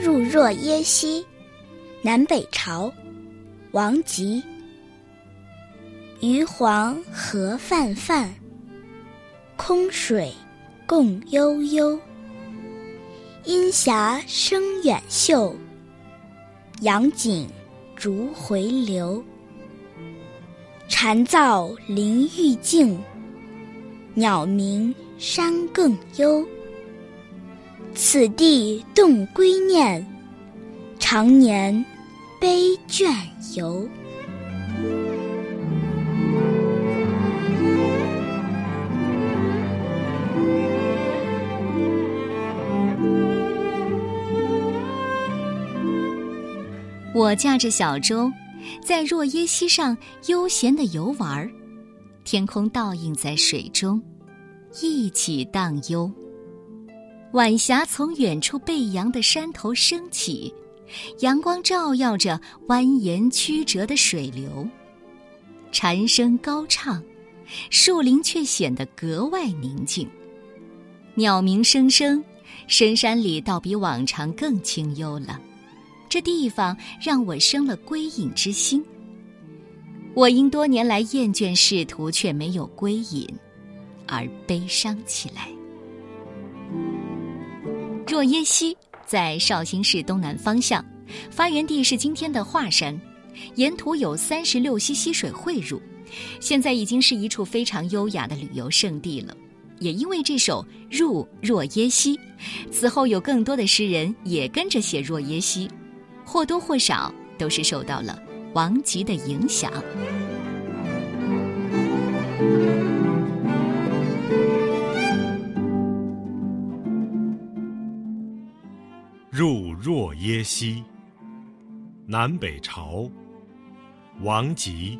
入若耶溪，南北朝，王吉。鱼黄河泛泛，空水共悠悠。阴霞生远岫，阳景逐回流。蝉噪林愈静，鸟鸣山更幽。此地动归念，常年悲倦游。我驾着小舟，在若耶溪上悠闲的游玩儿，天空倒映在水中，一起荡悠。晚霞从远处背阳的山头升起，阳光照耀着蜿蜒曲折的水流。蝉声高唱，树林却显得格外宁静。鸟鸣声声，深山里倒比往常更清幽了。这地方让我生了归隐之心。我因多年来厌倦仕途却没有归隐，而悲伤起来。若耶溪在绍兴市东南方向，发源地是今天的华山，沿途有三十六溪溪水汇入，现在已经是一处非常优雅的旅游胜地了。也因为这首《入若耶溪》，此后有更多的诗人也跟着写若耶溪。或多或少都是受到了王吉的影响。入若耶溪，南北朝，王吉。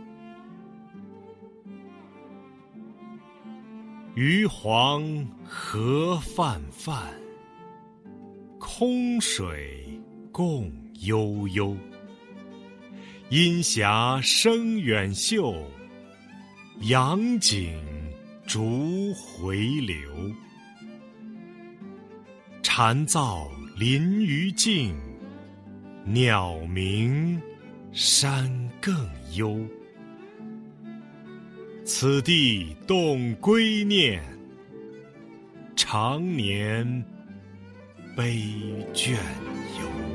余黄河泛泛，空水共。悠悠，阴霞生远岫，阳景逐回流。蝉噪林于静，鸟鸣山更幽。此地动归念，常年悲倦游。